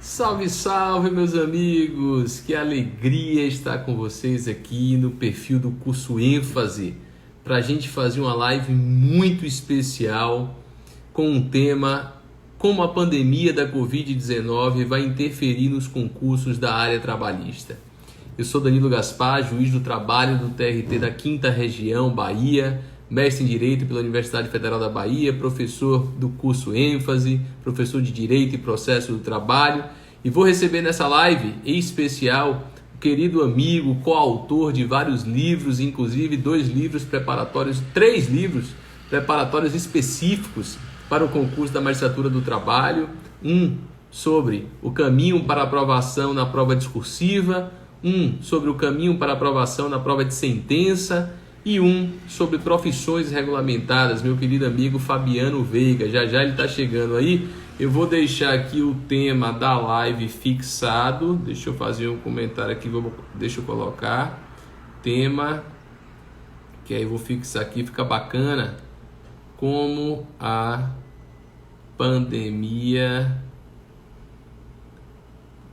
Salve, salve, meus amigos! Que alegria estar com vocês aqui no perfil do curso ênfase para a gente fazer uma live muito especial com um tema como a pandemia da Covid-19 vai interferir nos concursos da área trabalhista. Eu sou Danilo Gaspar, juiz do trabalho do TRT da 5 Região, Bahia, mestre em Direito pela Universidade Federal da Bahia, professor do curso ênfase, professor de Direito e Processo do Trabalho, e vou receber nessa live em especial o querido amigo, coautor de vários livros, inclusive dois livros preparatórios, três livros preparatórios específicos para o concurso da magistratura do trabalho, um sobre o caminho para aprovação na prova discursiva, um sobre o caminho para aprovação na prova de sentença e um sobre profissões regulamentadas, meu querido amigo Fabiano Veiga. Já já ele está chegando aí. Eu vou deixar aqui o tema da live fixado. Deixa eu fazer um comentário aqui, vou, deixa eu colocar tema que aí eu vou fixar aqui, fica bacana. Como a pandemia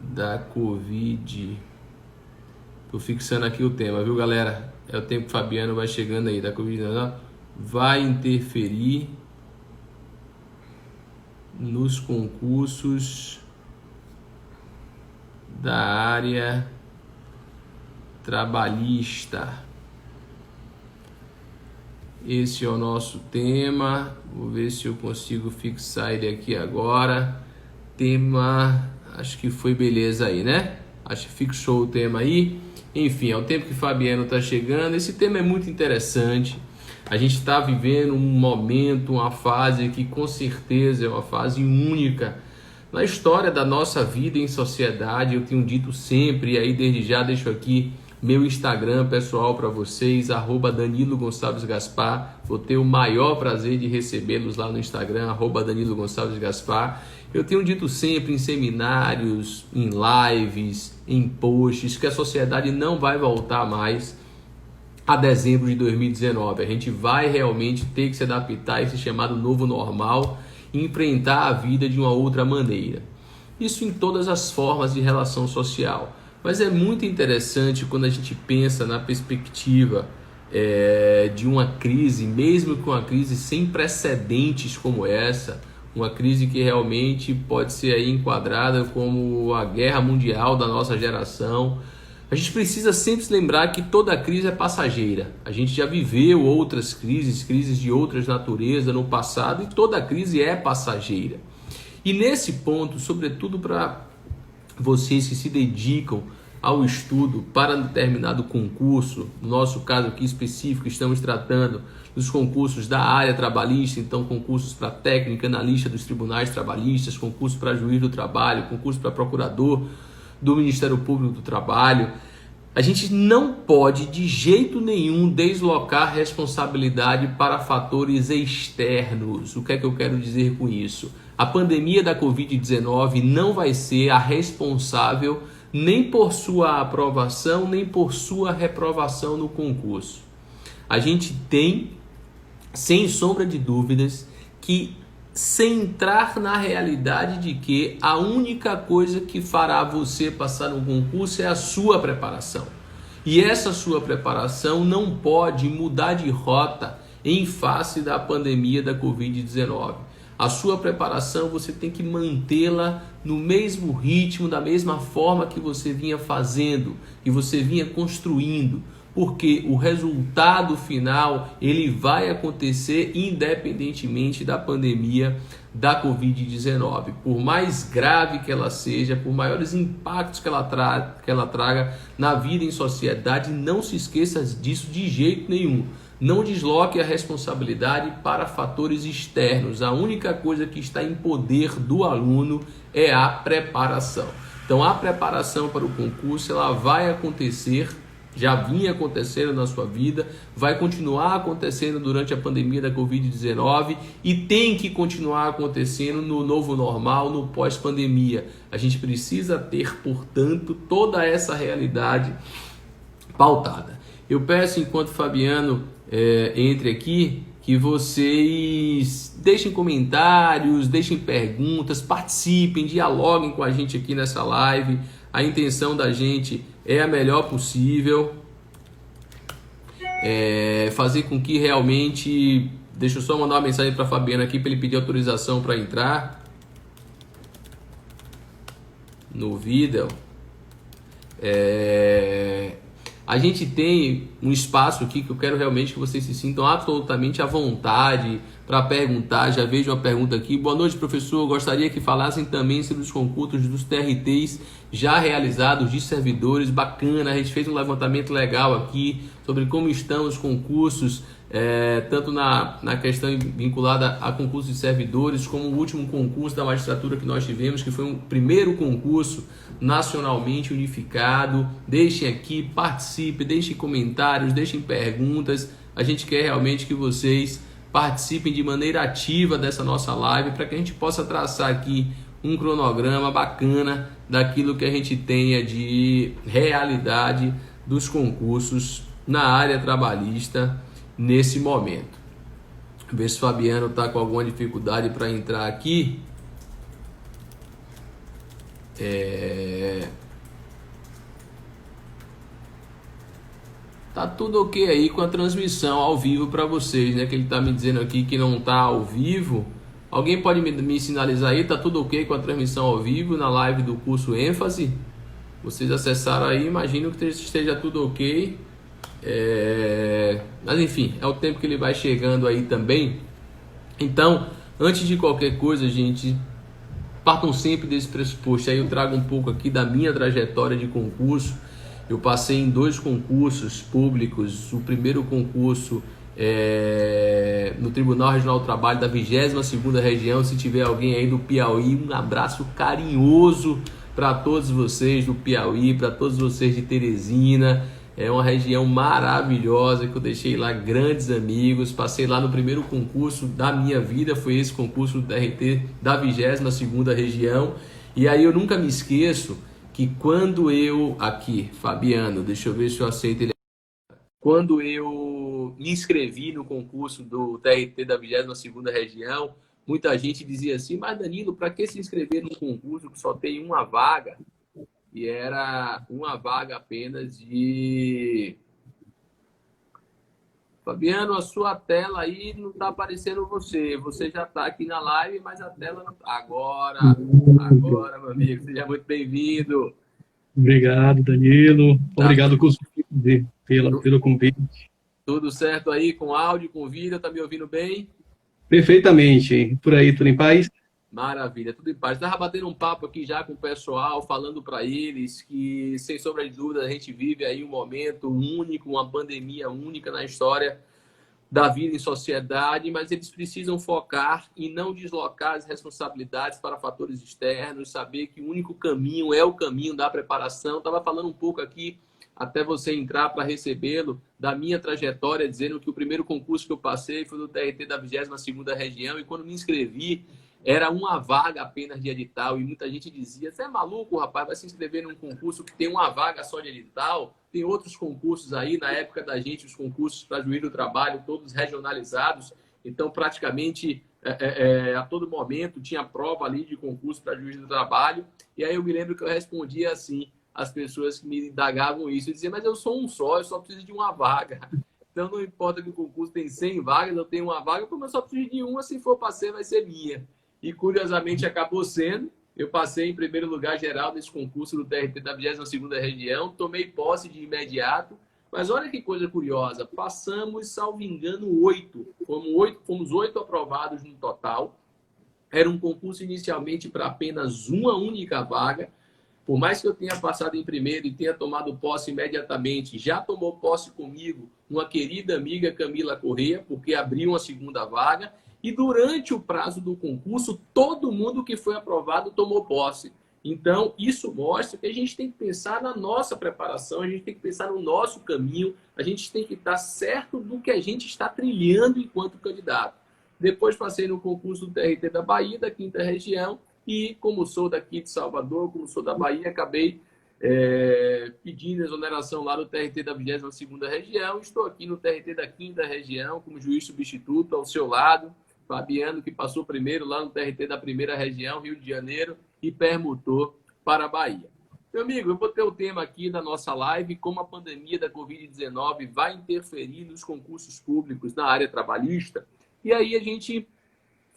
da Covid. Tô fixando aqui o tema, viu, galera? É o tempo Fabiano vai chegando aí da Covid-19. Vai interferir nos concursos da área trabalhista. Esse é o nosso tema. Vou ver se eu consigo fixar ele aqui agora. Tema, acho que foi beleza aí, né? Acho que fixou o tema aí. Enfim, é o tempo que Fabiano está chegando. Esse tema é muito interessante. A gente está vivendo um momento, uma fase que com certeza é uma fase única na história da nossa vida em sociedade. Eu tenho dito sempre, e aí desde já deixo aqui meu Instagram pessoal para vocês, arroba Danilo Gonçalves Gaspar. Vou ter o maior prazer de recebê-los lá no Instagram, arroba Danilo Gonçalves Gaspar. Eu tenho dito sempre em seminários, em lives, em que a sociedade não vai voltar mais a dezembro de 2019. A gente vai realmente ter que se adaptar a esse chamado novo normal e enfrentar a vida de uma outra maneira. Isso em todas as formas de relação social. Mas é muito interessante quando a gente pensa na perspectiva é, de uma crise, mesmo que uma crise sem precedentes como essa, uma crise que realmente pode ser aí enquadrada como a guerra mundial da nossa geração. A gente precisa sempre se lembrar que toda crise é passageira. A gente já viveu outras crises, crises de outras naturezas no passado e toda crise é passageira. E nesse ponto, sobretudo para vocês que se dedicam ao estudo para determinado concurso, no nosso caso aqui específico, estamos tratando dos concursos da área trabalhista, então concursos para técnica, analista dos tribunais trabalhistas, concurso para juiz do trabalho, concurso para procurador do Ministério Público do Trabalho. A gente não pode de jeito nenhum deslocar responsabilidade para fatores externos. O que é que eu quero dizer com isso? A pandemia da Covid-19 não vai ser a responsável nem por sua aprovação, nem por sua reprovação no concurso. A gente tem, sem sombra de dúvidas, que centrar na realidade de que a única coisa que fará você passar no concurso é a sua preparação. E essa sua preparação não pode mudar de rota em face da pandemia da Covid-19. A sua preparação você tem que mantê-la no mesmo ritmo, da mesma forma que você vinha fazendo, que você vinha construindo, porque o resultado final ele vai acontecer independentemente da pandemia da Covid-19. Por mais grave que ela seja, por maiores impactos que ela, tra que ela traga na vida em sociedade, não se esqueça disso de jeito nenhum. Não desloque a responsabilidade para fatores externos. A única coisa que está em poder do aluno é a preparação. Então, a preparação para o concurso ela vai acontecer, já vinha acontecendo na sua vida, vai continuar acontecendo durante a pandemia da Covid-19 e tem que continuar acontecendo no novo normal, no pós-pandemia. A gente precisa ter, portanto, toda essa realidade pautada. Eu peço, enquanto Fabiano é, entre aqui, que vocês deixem comentários, deixem perguntas, participem, dialoguem com a gente aqui nessa live. A intenção da gente é a melhor possível. É fazer com que realmente. Deixa eu só mandar uma mensagem para Fabiana aqui para ele pedir autorização para entrar no vídeo. É, a gente tem um espaço aqui que eu quero realmente que vocês se sintam absolutamente à vontade para perguntar. Já vejo uma pergunta aqui. Boa noite, professor. Gostaria que falassem também sobre os concursos dos TRTs já realizados de servidores. Bacana, a gente fez um levantamento legal aqui sobre como estão os concursos, é, tanto na, na questão vinculada a concursos de servidores, como o último concurso da magistratura que nós tivemos, que foi um primeiro concurso nacionalmente unificado. Deixem aqui, participe, deixem comentários, deixem perguntas. A gente quer realmente que vocês participem de maneira ativa dessa nossa live para que a gente possa traçar aqui um cronograma bacana daquilo que a gente tenha de realidade dos concursos na área trabalhista nesse momento. Ver se o Fabiano está com alguma dificuldade para entrar aqui. É... Tá tudo ok aí com a transmissão ao vivo para vocês, né? Que ele tá me dizendo aqui que não tá ao vivo. Alguém pode me, me, sinalizar aí? Tá tudo ok com a transmissão ao vivo na live do curso ênfase? Vocês acessaram aí, imagino que esteja tudo ok. É... Mas enfim, é o tempo que ele vai chegando aí também. Então, antes de qualquer coisa, gente, partam sempre desse pressuposto. Aí eu trago um pouco aqui da minha trajetória de concurso. Eu passei em dois concursos públicos. O primeiro concurso é, no Tribunal Regional do Trabalho da 22ª Região. Se tiver alguém aí do Piauí, um abraço carinhoso para todos vocês do Piauí, para todos vocês de Teresina. É uma região maravilhosa que eu deixei lá grandes amigos. Passei lá no primeiro concurso da minha vida, foi esse concurso do TRT da 22ª região. E aí eu nunca me esqueço que quando eu aqui, Fabiano, deixa eu ver se eu aceito ele. Quando eu me inscrevi no concurso do TRT da 22ª região, muita gente dizia assim: "Mas Danilo, para que se inscrever num concurso que só tem uma vaga?" E era uma vaga apenas de. Fabiano, a sua tela aí não está aparecendo você. Você já está aqui na live, mas a tela não está. Agora, agora, meu amigo, seja muito bem-vindo. Obrigado, Danilo. Tá. Obrigado, curso pelo, pelo convite. Tudo certo aí com áudio, com vídeo? Tá me ouvindo bem? Perfeitamente. Por aí, tudo em paz? Maravilha, tudo em paz. Estava batendo um papo aqui já com o pessoal, falando para eles que, sem sombra de dúvida, a gente vive aí um momento único, uma pandemia única na história da vida em sociedade, mas eles precisam focar e não deslocar as responsabilidades para fatores externos, saber que o único caminho é o caminho da preparação. Estava falando um pouco aqui, até você entrar para recebê-lo, da minha trajetória, dizendo que o primeiro concurso que eu passei foi do TRT da 22ª região, e quando me inscrevi, era uma vaga apenas de edital e muita gente dizia: Você é maluco, rapaz? Vai se inscrever num concurso que tem uma vaga só de edital? Tem outros concursos aí, na época da gente, os concursos para juiz do trabalho, todos regionalizados. Então, praticamente é, é, é, a todo momento tinha prova ali de concurso para juiz do trabalho. E aí eu me lembro que eu respondia assim: as pessoas que me indagavam isso, diziam: Mas eu sou um só, eu só preciso de uma vaga. Então, não importa que o concurso tem 100 vagas, eu tenho uma vaga, como eu só preciso de uma, se for para ser, vai ser minha e curiosamente acabou sendo. Eu passei em primeiro lugar geral nesse concurso do TRT da 22ª região, tomei posse de imediato, mas olha que coisa curiosa, passamos, salvo engano, oito. Fomos oito, fomos oito aprovados no total. Era um concurso inicialmente para apenas uma única vaga. Por mais que eu tenha passado em primeiro e tenha tomado posse imediatamente, já tomou posse comigo uma querida amiga Camila Correia, porque abriu uma segunda vaga e durante o prazo do concurso, todo mundo que foi aprovado tomou posse. Então, isso mostra que a gente tem que pensar na nossa preparação, a gente tem que pensar no nosso caminho, a gente tem que estar certo do que a gente está trilhando enquanto candidato. Depois passei no concurso do TRT da Bahia, da quinta região, e como sou daqui de Salvador, como sou da Bahia, acabei é, pedindo exoneração lá do TRT da 22ª região. Estou aqui no TRT da 5 região, como juiz substituto, ao seu lado. Fabiano, que passou primeiro lá no TRT da primeira região, Rio de Janeiro, e permutou para a Bahia. Meu amigo, eu vou ter o tema aqui da nossa live, como a pandemia da Covid-19 vai interferir nos concursos públicos na área trabalhista. E aí a gente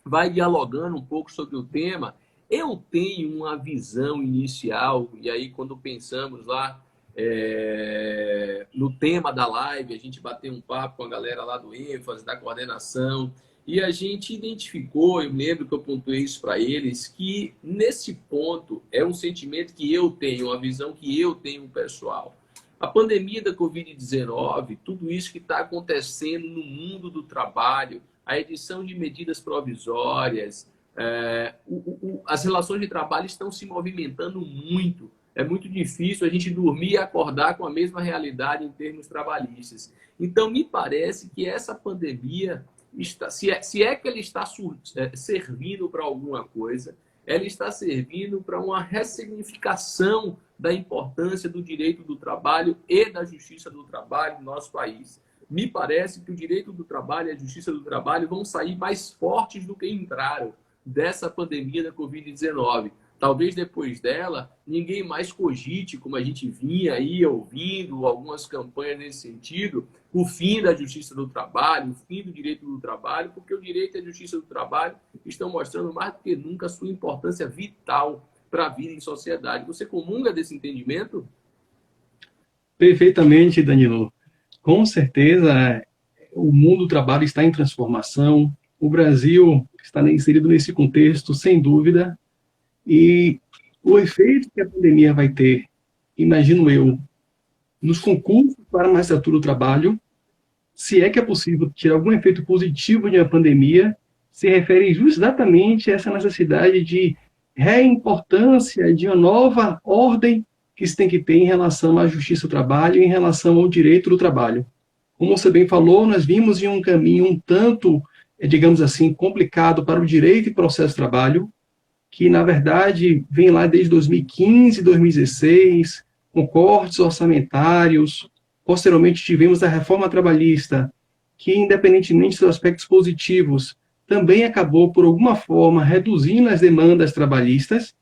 vai dialogando um pouco sobre o tema eu tenho uma visão inicial, e aí quando pensamos lá é, no tema da live, a gente bateu um papo com a galera lá do ênfase, da coordenação, e a gente identificou, eu lembro que eu pontuei isso para eles, que nesse ponto é um sentimento que eu tenho, uma visão que eu tenho pessoal. A pandemia da Covid-19, tudo isso que está acontecendo no mundo do trabalho, a edição de medidas provisórias, é, o, o, as relações de trabalho estão se movimentando muito. É muito difícil a gente dormir e acordar com a mesma realidade em termos trabalhistas. Então, me parece que essa pandemia, está, se, é, se é que ela está é, servindo para alguma coisa, ela está servindo para uma ressignificação da importância do direito do trabalho e da justiça do trabalho no nosso país. Me parece que o direito do trabalho e a justiça do trabalho vão sair mais fortes do que entraram dessa pandemia da Covid-19. Talvez depois dela, ninguém mais cogite, como a gente vinha aí ouvindo algumas campanhas nesse sentido, o fim da justiça do trabalho, o fim do direito do trabalho, porque o direito e a justiça do trabalho estão mostrando mais do que nunca a sua importância vital para a vida em sociedade. Você comunga desse entendimento? Perfeitamente, Danilo. Com certeza, o mundo do trabalho está em transformação, o Brasil está inserido nesse contexto, sem dúvida, e o efeito que a pandemia vai ter, imagino eu, nos concursos para a magistratura do trabalho, se é que é possível tirar algum efeito positivo de uma pandemia, se refere exatamente a essa necessidade de reimportância de uma nova ordem que se tem que ter em relação à justiça do trabalho, em relação ao direito do trabalho. Como você bem falou, nós vimos em um caminho um tanto é, digamos assim, complicado para o direito e processo de trabalho, que, na verdade, vem lá desde 2015, 2016, com cortes orçamentários. Posteriormente, tivemos a reforma trabalhista, que, independentemente dos aspectos positivos, também acabou, por alguma forma, reduzindo as demandas trabalhistas.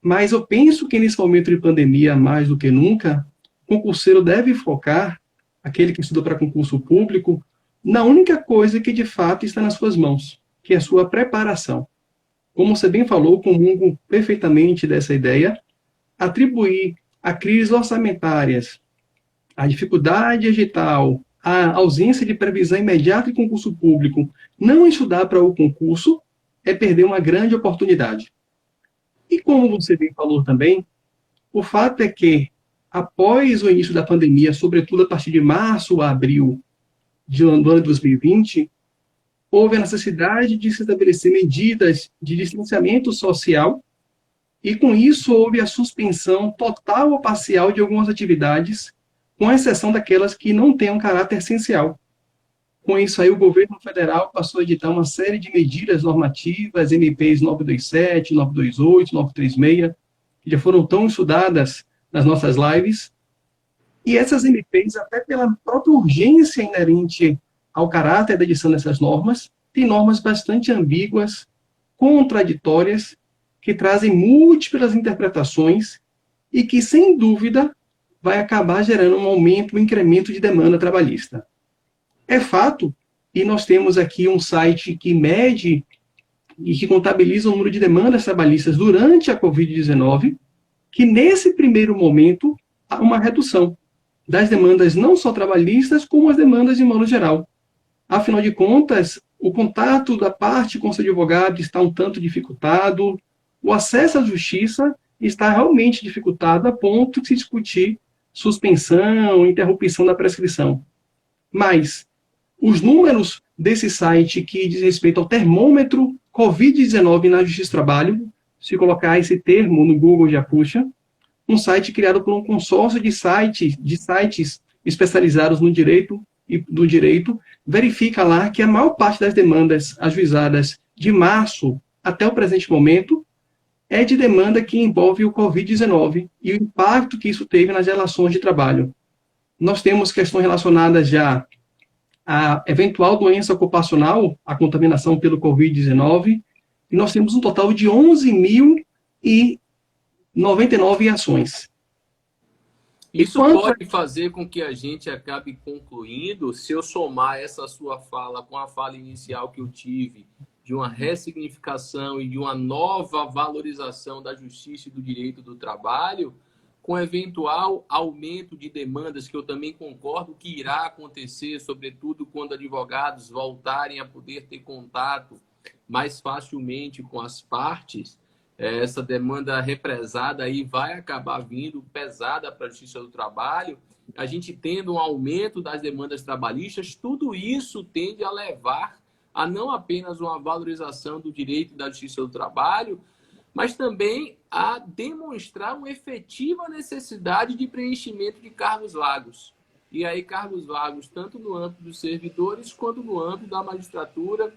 Mas eu penso que, nesse momento de pandemia, mais do que nunca, o concurseiro deve focar, aquele que estuda para concurso público, na única coisa que de fato está nas suas mãos, que é a sua preparação. Como você bem falou, comungo perfeitamente dessa ideia, atribuir a crises orçamentárias, a dificuldade digital, a ausência de previsão imediata em concurso público, não estudar para o concurso é perder uma grande oportunidade. E como você bem falou também, o fato é que, após o início da pandemia, sobretudo a partir de março a abril de ano de 2020, houve a necessidade de se estabelecer medidas de distanciamento social e, com isso, houve a suspensão total ou parcial de algumas atividades, com exceção daquelas que não têm um caráter essencial. Com isso, aí, o governo federal passou a editar uma série de medidas normativas, MPs 927, 928, 936, que já foram tão estudadas nas nossas lives, e essas MPs, até pela própria urgência inerente ao caráter da edição dessas normas, têm normas bastante ambíguas, contraditórias, que trazem múltiplas interpretações e que, sem dúvida, vai acabar gerando um aumento, um incremento de demanda trabalhista. É fato, e nós temos aqui um site que mede e que contabiliza o número de demandas trabalhistas durante a Covid-19, que nesse primeiro momento há uma redução das demandas não só trabalhistas, como as demandas de modo geral. Afinal de contas, o contato da parte com seu advogado está um tanto dificultado, o acesso à justiça está realmente dificultado a ponto de se discutir suspensão, interrupção da prescrição. Mas os números desse site que diz respeito ao termômetro Covid-19 na Justiça do Trabalho, se colocar esse termo no Google já puxa, um site criado por um consórcio de sites, de sites especializados no direito e do direito, verifica lá que a maior parte das demandas ajuizadas de março até o presente momento é de demanda que envolve o Covid-19 e o impacto que isso teve nas relações de trabalho. Nós temos questões relacionadas já à eventual doença ocupacional, a contaminação pelo Covid-19, e nós temos um total de 11.099 ações. Isso pode fazer com que a gente acabe concluindo, se eu somar essa sua fala com a fala inicial que eu tive, de uma ressignificação e de uma nova valorização da justiça e do direito do trabalho, com eventual aumento de demandas, que eu também concordo que irá acontecer, sobretudo quando advogados voltarem a poder ter contato mais facilmente com as partes, essa demanda represada aí vai acabar vindo pesada para a Justiça do Trabalho, a gente tendo um aumento das demandas trabalhistas, tudo isso tende a levar a não apenas uma valorização do direito da Justiça do Trabalho, mas também a demonstrar uma efetiva necessidade de preenchimento de cargos vagos. E aí, cargos vagos, tanto no âmbito dos servidores, quanto no âmbito da magistratura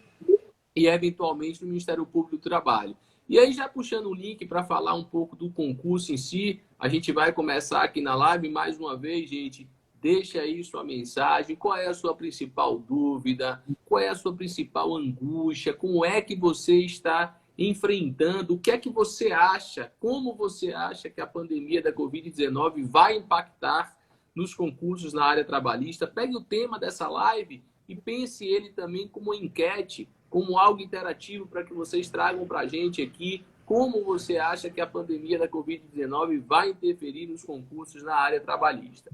e, eventualmente, no Ministério Público do Trabalho. E aí, já puxando o link para falar um pouco do concurso em si, a gente vai começar aqui na live mais uma vez, gente. Deixa aí sua mensagem, qual é a sua principal dúvida, qual é a sua principal angústia, como é que você está enfrentando, o que é que você acha, como você acha que a pandemia da Covid-19 vai impactar nos concursos na área trabalhista. Pegue o tema dessa live e pense ele também como enquete como algo interativo para que vocês tragam para a gente aqui como você acha que a pandemia da Covid-19 vai interferir nos concursos na área trabalhista.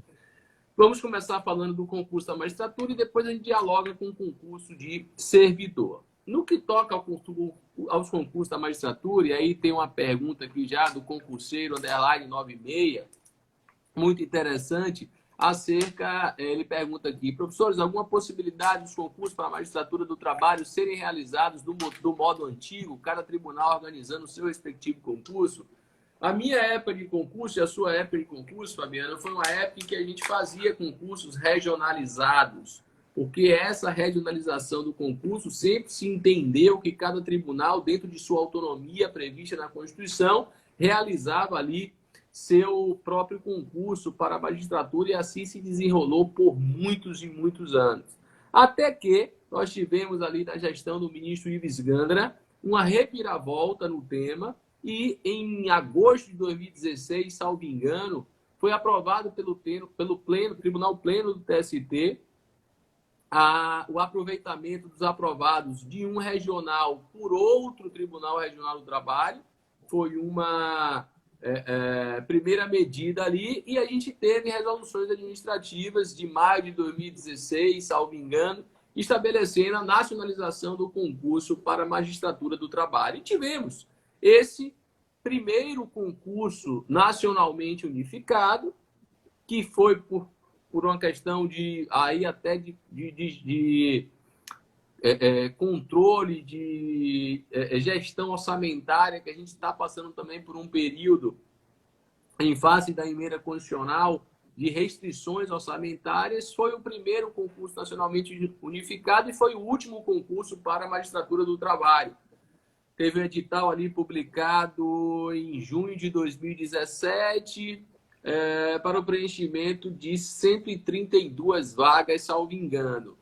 Vamos começar falando do concurso da magistratura e depois a gente dialoga com o concurso de servidor. No que toca ao, aos concursos da magistratura, e aí tem uma pergunta aqui já do concurseiro underline 96, muito interessante acerca, eh, ele pergunta aqui, professores, alguma possibilidade dos concursos para a magistratura do trabalho serem realizados do, do modo antigo, cada tribunal organizando o seu respectivo concurso? A minha época de concurso e a sua época de concurso, Fabiana, foi uma época em que a gente fazia concursos regionalizados, porque essa regionalização do concurso sempre se entendeu que cada tribunal, dentro de sua autonomia prevista na Constituição, realizava ali seu próprio concurso para a magistratura e assim se desenrolou por muitos e muitos anos. Até que nós tivemos ali na gestão do ministro Ives Gandra uma reviravolta no tema e em agosto de 2016, salvo engano, foi aprovado pelo, pleno, pelo pleno, Tribunal Pleno do TST a, o aproveitamento dos aprovados de um regional por outro Tribunal Regional do Trabalho. Foi uma é, é, primeira medida ali, e a gente teve resoluções administrativas de maio de 2016, salvo engano, estabelecendo a nacionalização do concurso para magistratura do trabalho. E tivemos esse primeiro concurso nacionalmente unificado, que foi por, por uma questão de aí até de, de, de, de é, é, controle de é, é, gestão orçamentária, que a gente está passando também por um período em face da emenda constitucional de restrições orçamentárias, foi o primeiro concurso nacionalmente unificado e foi o último concurso para a magistratura do trabalho. Teve um edital ali publicado em junho de 2017 é, para o preenchimento de 132 vagas, salvo engano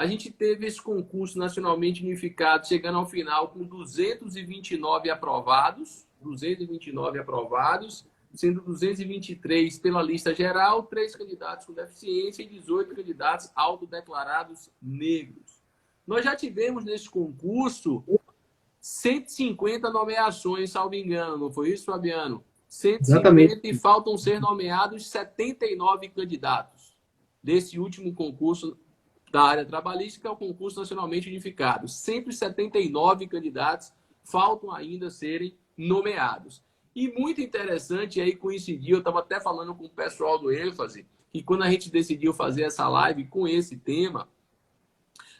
a gente teve esse concurso nacionalmente unificado chegando ao final com 229 aprovados, 229 aprovados, sendo 223 pela lista geral, três candidatos com deficiência e 18 candidatos autodeclarados negros. Nós já tivemos nesse concurso 150 nomeações, salvo engano, não foi isso, Fabiano? 150 Exatamente. e faltam ser nomeados 79 candidatos desse último concurso da área trabalhista, que é o concurso nacionalmente unificado. 179 candidatos faltam ainda serem nomeados. E muito interessante, aí coincidiu, eu estava até falando com o pessoal do ênfase, que quando a gente decidiu fazer essa live com esse tema,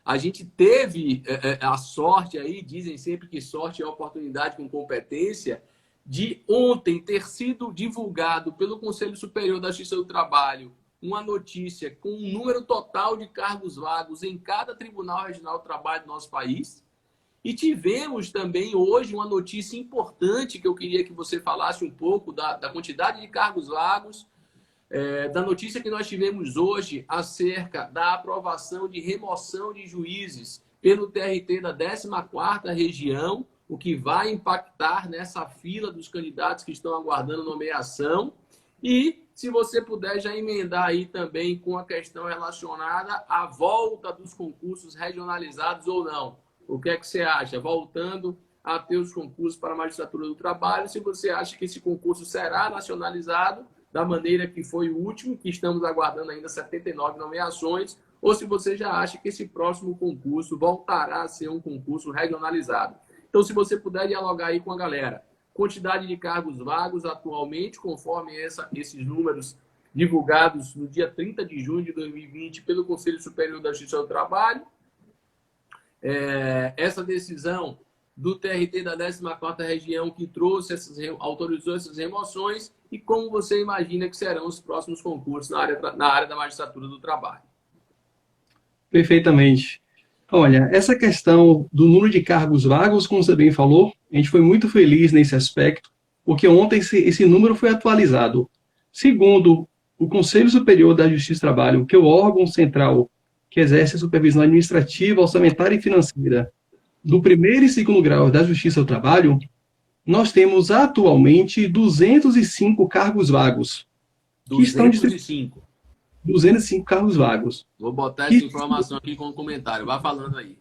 a gente teve é, é a sorte aí, dizem sempre que sorte é oportunidade com competência, de ontem ter sido divulgado pelo Conselho Superior da Justiça do Trabalho uma notícia com um número total de cargos vagos em cada Tribunal Regional do Trabalho do nosso país. E tivemos também hoje uma notícia importante que eu queria que você falasse um pouco da, da quantidade de cargos vagos, é, da notícia que nós tivemos hoje acerca da aprovação de remoção de juízes pelo TRT da 14ª região, o que vai impactar nessa fila dos candidatos que estão aguardando nomeação. E se você puder já emendar aí também com a questão relacionada à volta dos concursos regionalizados ou não. O que é que você acha? Voltando a ter os concursos para a magistratura do trabalho, se você acha que esse concurso será nacionalizado da maneira que foi o último, que estamos aguardando ainda 79 nomeações, ou se você já acha que esse próximo concurso voltará a ser um concurso regionalizado. Então, se você puder dialogar aí com a galera, quantidade de cargos vagos atualmente, conforme essa, esses números divulgados no dia 30 de junho de 2020 pelo Conselho Superior da Justiça do Trabalho, é, essa decisão do TRT da 14ª região que trouxe essas, autorizou essas remoções e como você imagina que serão os próximos concursos na área, na área da magistratura do trabalho. Perfeitamente. Olha, essa questão do número de cargos vagos, como você bem falou, a gente foi muito feliz nesse aspecto, porque ontem esse, esse número foi atualizado. Segundo o Conselho Superior da Justiça e Trabalho, que é o órgão central que exerce a supervisão administrativa, orçamentária e financeira do primeiro e segundo grau da Justiça do Trabalho, nós temos atualmente 205 cargos vagos. 205. 205 cargos vagos. Vou botar essa informação aqui com um comentário. Vá falando aí.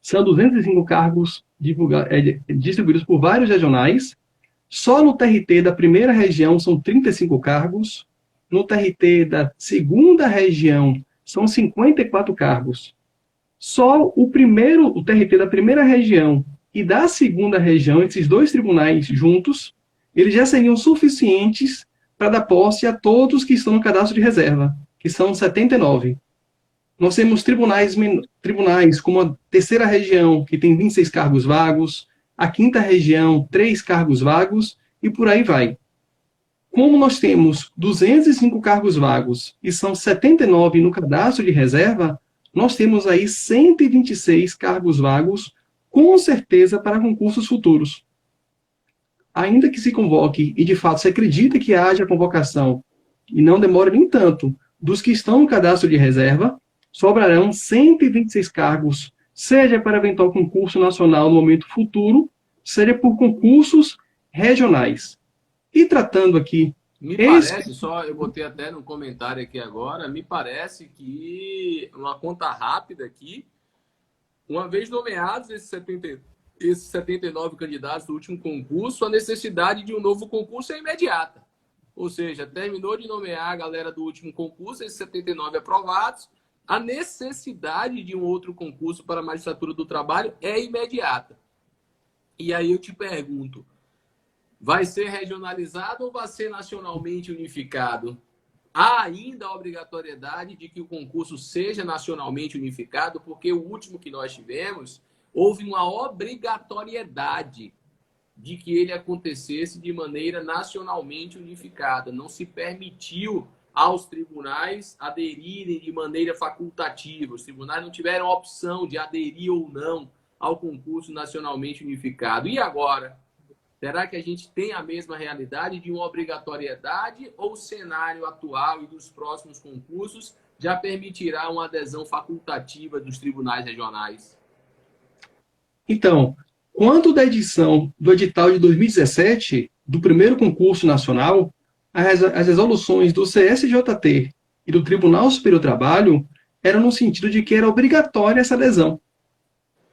São 205 cargos é, distribuídos por vários regionais. Só no TRT da primeira região são 35 cargos. No TRT da segunda região são 54 cargos. Só o primeiro, o TRT da primeira região e da segunda região, esses dois tribunais juntos, eles já seriam suficientes para dar posse a todos que estão no cadastro de reserva, que são 79. Nós temos tribunais, tribunais como a terceira região, que tem 26 cargos vagos, a quinta região, três cargos vagos, e por aí vai. Como nós temos 205 cargos vagos e são 79 no cadastro de reserva, nós temos aí 126 cargos vagos, com certeza para concursos futuros. Ainda que se convoque, e de fato se acredita que haja convocação, e não demore nem tanto, dos que estão no cadastro de reserva, sobrarão 126 cargos, seja para eventual concurso nacional no momento futuro, seja por concursos regionais. E tratando aqui. Me esse... parece, só eu botei até no comentário aqui agora, me parece que uma conta rápida aqui, uma vez nomeados esses, 70, esses 79 candidatos do último concurso, a necessidade de um novo concurso é imediata. Ou seja, terminou de nomear a galera do último concurso, esses 79 aprovados, a necessidade de um outro concurso para a magistratura do trabalho é imediata. E aí eu te pergunto, vai ser regionalizado ou vai ser nacionalmente unificado? Há ainda a obrigatoriedade de que o concurso seja nacionalmente unificado, porque o último que nós tivemos, houve uma obrigatoriedade de que ele acontecesse de maneira nacionalmente unificada. Não se permitiu aos tribunais aderirem de maneira facultativa. Os tribunais não tiveram opção de aderir ou não ao concurso nacionalmente unificado. E agora? Será que a gente tem a mesma realidade de uma obrigatoriedade ou o cenário atual e dos próximos concursos já permitirá uma adesão facultativa dos tribunais regionais? Então, quanto da edição do edital de 2017 do primeiro concurso nacional, as resoluções do CSJT e do Tribunal Superior do Trabalho eram no sentido de que era obrigatória essa adesão.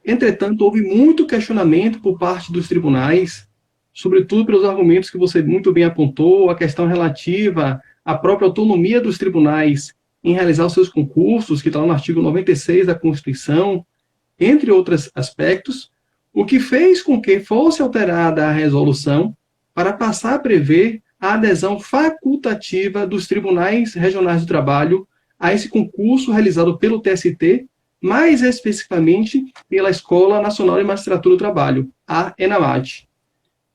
Entretanto, houve muito questionamento por parte dos tribunais, sobretudo pelos argumentos que você muito bem apontou, a questão relativa à própria autonomia dos tribunais em realizar os seus concursos, que está no artigo 96 da Constituição, entre outros aspectos, o que fez com que fosse alterada a resolução para passar a prever a adesão facultativa dos tribunais regionais do trabalho a esse concurso realizado pelo TST, mais especificamente pela Escola Nacional de Magistratura do Trabalho, a ENAMAT.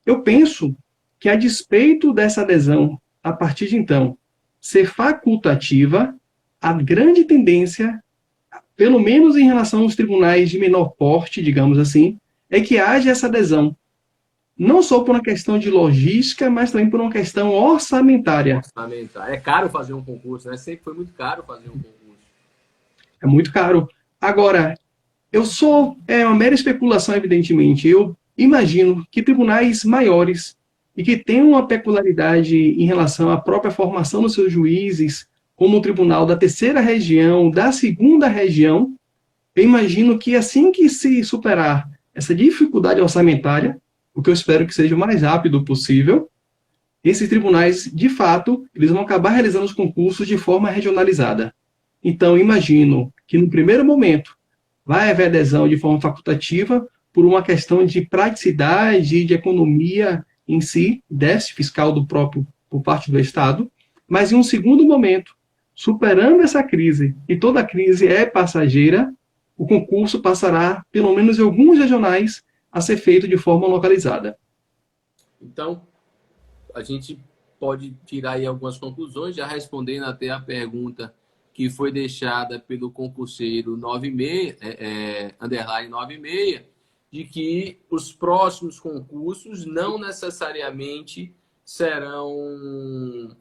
Eu penso que, a despeito dessa adesão, a partir de então, ser facultativa, a grande tendência pelo menos em relação aos tribunais de menor porte, digamos assim, é que haja essa adesão. Não só por uma questão de logística, mas também por uma questão orçamentária. Orçamentária. É caro fazer um concurso, né? Sempre foi muito caro fazer um concurso. É muito caro. Agora, eu sou. É uma mera especulação, evidentemente. Eu imagino que tribunais maiores e que tenham uma peculiaridade em relação à própria formação dos seus juízes, como o tribunal da terceira região, da segunda região, eu imagino que assim que se superar essa dificuldade orçamentária, o que eu espero que seja o mais rápido possível, esses tribunais, de fato, eles vão acabar realizando os concursos de forma regionalizada. Então, imagino que no primeiro momento vai haver adesão de forma facultativa por uma questão de praticidade, de economia em si, déficit fiscal do próprio por parte do Estado, mas em um segundo momento, superando essa crise, e toda crise é passageira, o concurso passará, pelo menos em alguns regionais, a ser feito de forma localizada. Então, a gente pode tirar aí algumas conclusões, já respondendo até a pergunta que foi deixada pelo concurseiro 96, é, é, underline 96, de que os próximos concursos não necessariamente serão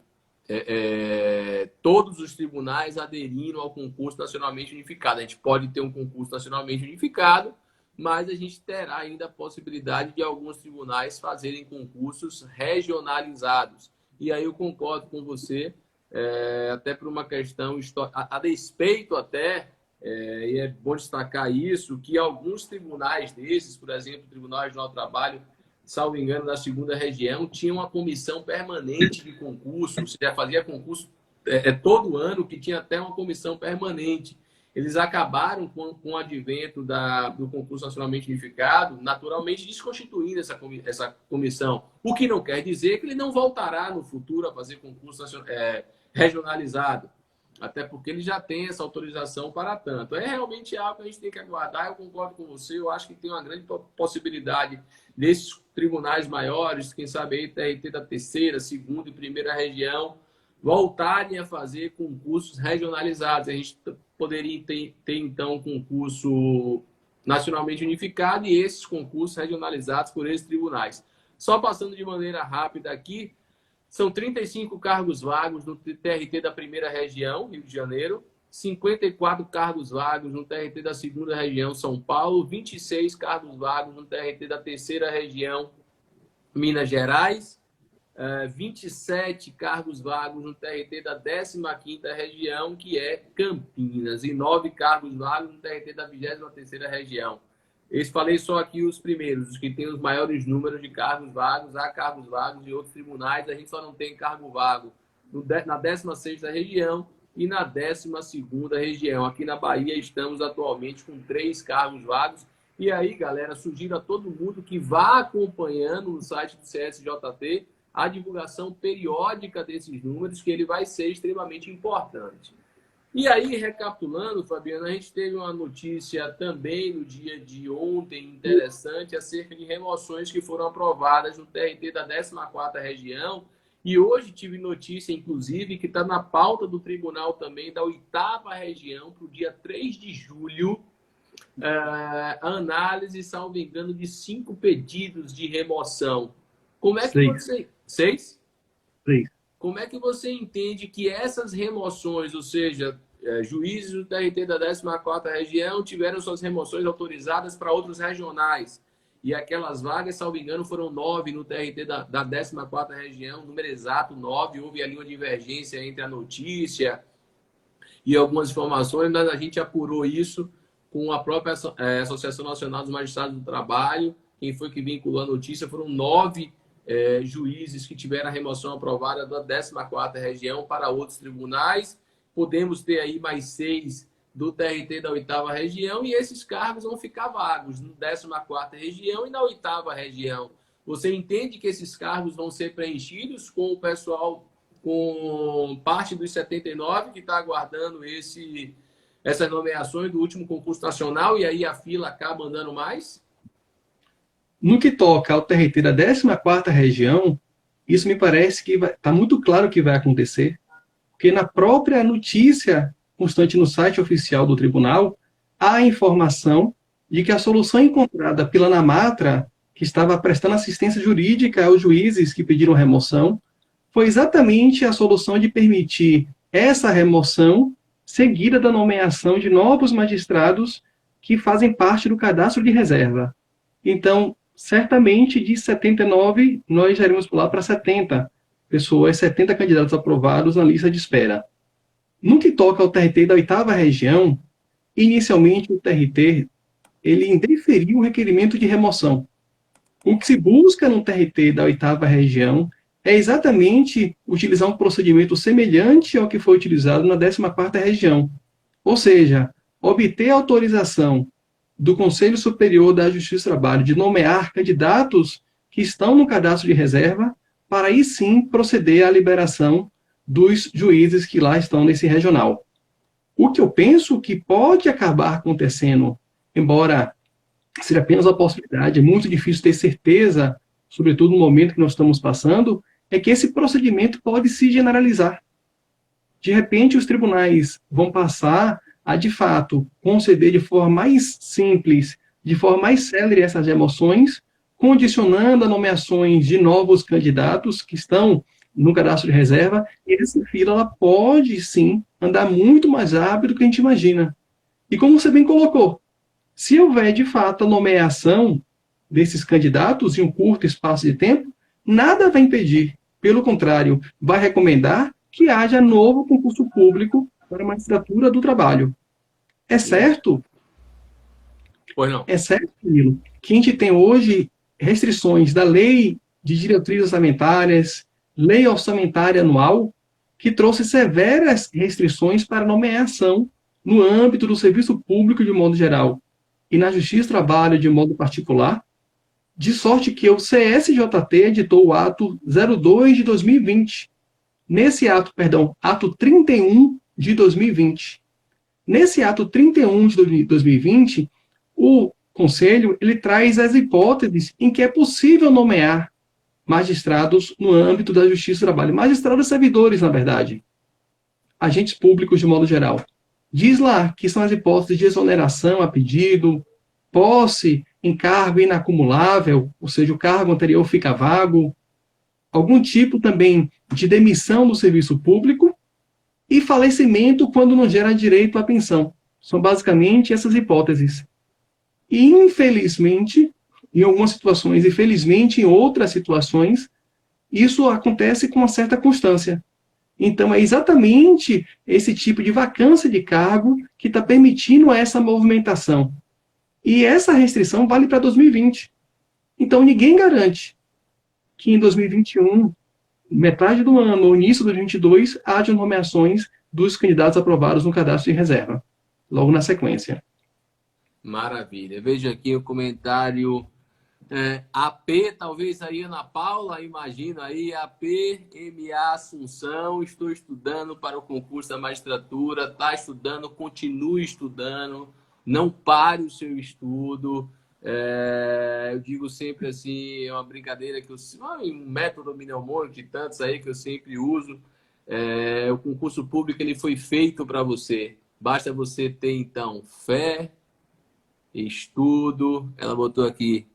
é, é, todos os tribunais aderindo ao concurso nacionalmente unificado. A gente pode ter um concurso nacionalmente unificado, mas a gente terá ainda a possibilidade de alguns tribunais fazerem concursos regionalizados. E aí eu concordo com você, é, até por uma questão a, a despeito até é, e é bom destacar isso, que alguns tribunais desses, por exemplo, o Tribunal Regional do Trabalho, salvo engano, da segunda região, tinham uma comissão permanente de concurso, você já fazia concurso é, é, todo ano, que tinha até uma comissão permanente. Eles acabaram com, com o advento da, do concurso nacionalmente unificado, naturalmente desconstituindo essa, essa comissão. O que não quer dizer que ele não voltará no futuro a fazer concurso é, regionalizado até porque ele já tem essa autorização para tanto. É realmente algo que a gente tem que aguardar. Eu concordo com você. Eu acho que tem uma grande possibilidade desses tribunais maiores, quem sabe aí TRT da terceira, segunda e primeira região, voltarem a fazer concursos regionalizados. A gente poderia ter, ter então um concurso nacionalmente unificado e esses concursos regionalizados por esses tribunais. Só passando de maneira rápida aqui, são 35 cargos vagos no TRT da primeira região, Rio de Janeiro, 54 cargos vagos no TRT da segunda região, São Paulo, 26 cargos vagos no TRT da terceira região, Minas Gerais, 27 eh, cargos vagos no TRT da 15ª região, que é Campinas, e 9 cargos vagos no TRT da 23ª região. Eu falei só aqui os primeiros, os que têm os maiores números de cargos vagos, há cargos vagos em outros tribunais, a gente só não tem cargo vago na 16 região e na 12 região. Aqui na Bahia estamos atualmente com três cargos vagos. E aí, galera, sugiro a todo mundo que vá acompanhando no site do CSJT a divulgação periódica desses números, que ele vai ser extremamente importante. E aí, recapitulando, Fabiano, a gente teve uma notícia também no dia de ontem interessante acerca de remoções que foram aprovadas no TRT da 14ª região. E hoje tive notícia, inclusive, que está na pauta do tribunal também da oitava região para o dia 3 de julho, é, a análise, salvo engano, de cinco pedidos de remoção. Como é que Seis. você... Seis? Seis. Como é que você entende que essas remoções, ou seja, é, juízes do TRT da 14ª região tiveram suas remoções autorizadas para outros regionais. E aquelas vagas, salvo engano, foram nove no TRT da, da 14ª região, número exato, nove. Houve ali uma divergência entre a notícia e algumas informações, mas a gente apurou isso com a própria é, Associação Nacional dos Magistrados do Trabalho. Quem foi que vinculou a notícia foram nove é, juízes que tiveram a remoção aprovada da 14ª região para outros tribunais podemos ter aí mais seis do TRT da oitava região e esses cargos vão ficar vagos no 14 região e na oitava região. Você entende que esses cargos vão ser preenchidos com o pessoal, com parte dos 79 que está aguardando esse, essas nomeações do último concurso nacional e aí a fila acaba andando mais? No que toca ao TRT da 14 região, isso me parece que está muito claro que vai acontecer porque na própria notícia constante no site oficial do tribunal, há informação de que a solução encontrada pela Namatra, que estava prestando assistência jurídica aos juízes que pediram remoção, foi exatamente a solução de permitir essa remoção seguida da nomeação de novos magistrados que fazem parte do cadastro de reserva. Então, certamente de 79 nós iremos pular para 70 pessoas, 70 candidatos aprovados na lista de espera. No que toca ao TRT da oitava região, inicialmente o TRT ele indeferiu o requerimento de remoção. O que se busca no TRT da oitava região é exatamente utilizar um procedimento semelhante ao que foi utilizado na 14ª região. Ou seja, obter autorização do Conselho Superior da Justiça do Trabalho de nomear candidatos que estão no cadastro de reserva, para aí sim proceder à liberação dos juízes que lá estão nesse regional. O que eu penso que pode acabar acontecendo, embora seja apenas uma possibilidade, é muito difícil ter certeza, sobretudo no momento que nós estamos passando, é que esse procedimento pode se generalizar. De repente, os tribunais vão passar a, de fato, conceder de forma mais simples, de forma mais célere essas emoções, condicionando a nomeações de novos candidatos que estão no cadastro de reserva, e essa fila ela pode sim andar muito mais rápido do que a gente imagina. E como você bem colocou, se houver de fato a nomeação desses candidatos em um curto espaço de tempo, nada vai impedir, pelo contrário, vai recomendar que haja novo concurso público para a magistratura do trabalho. É certo? Pois não. É certo, Danilo, que a gente tem hoje restrições da lei de diretrizes orçamentárias, lei orçamentária anual, que trouxe severas restrições para nomeação no âmbito do serviço público de modo geral e na Justiça do Trabalho de modo particular, de sorte que o CSJT editou o ato 02 de 2020. Nesse ato, perdão, ato 31 de 2020. Nesse ato 31 de 2020, o Conselho ele traz as hipóteses em que é possível nomear magistrados no âmbito da Justiça do Trabalho, magistrados servidores, na verdade, agentes públicos de modo geral. Diz lá que são as hipóteses de exoneração a pedido, posse em cargo inacumulável, ou seja, o cargo anterior fica vago, algum tipo também de demissão do serviço público e falecimento quando não gera direito à pensão. São basicamente essas hipóteses. E, infelizmente, em algumas situações, e felizmente em outras situações, isso acontece com uma certa constância. Então, é exatamente esse tipo de vacância de cargo que está permitindo essa movimentação. E essa restrição vale para 2020. Então, ninguém garante que em 2021 metade do ano ou início de 2022, haja nomeações dos candidatos aprovados no cadastro de reserva, logo na sequência. Maravilha. Veja aqui o comentário é, AP, talvez aí Ana Paula, imagino aí, AP, MA Assunção, estou estudando para o concurso da magistratura, está estudando, continue estudando, não pare o seu estudo, é, eu digo sempre assim, é uma brincadeira que eu. Um método mnemônico de tantos aí que eu sempre uso. É, o concurso público ele foi feito para você. Basta você ter então fé, estudo. Ela botou aqui.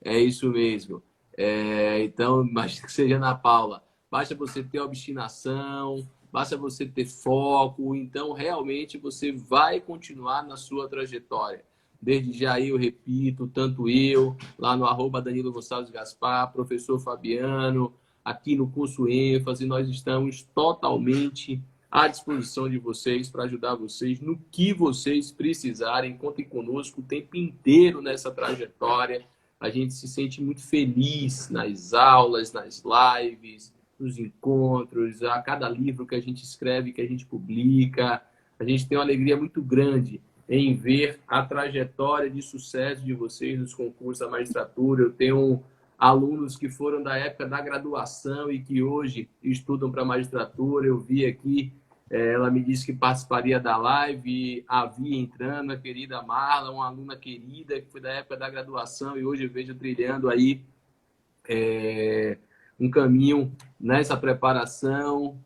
É isso mesmo. É, então, mas que seja na Paula. Basta você ter obstinação, basta você ter foco. Então, realmente você vai continuar na sua trajetória. Desde já eu repito, tanto eu, lá no arroba Danilo Gonçalves Gaspar, professor Fabiano, aqui no curso ênfase, nós estamos totalmente à disposição de vocês para ajudar vocês no que vocês precisarem. Contem conosco o tempo inteiro nessa trajetória. A gente se sente muito feliz nas aulas, nas lives, nos encontros, a cada livro que a gente escreve, que a gente publica. A gente tem uma alegria muito grande em ver a trajetória de sucesso de vocês nos concursos da magistratura. Eu tenho alunos que foram da época da graduação e que hoje estudam para magistratura. Eu vi aqui, ela me disse que participaria da live, havia entrando a querida Marla, uma aluna querida que foi da época da graduação e hoje eu vejo trilhando aí é, um caminho nessa preparação.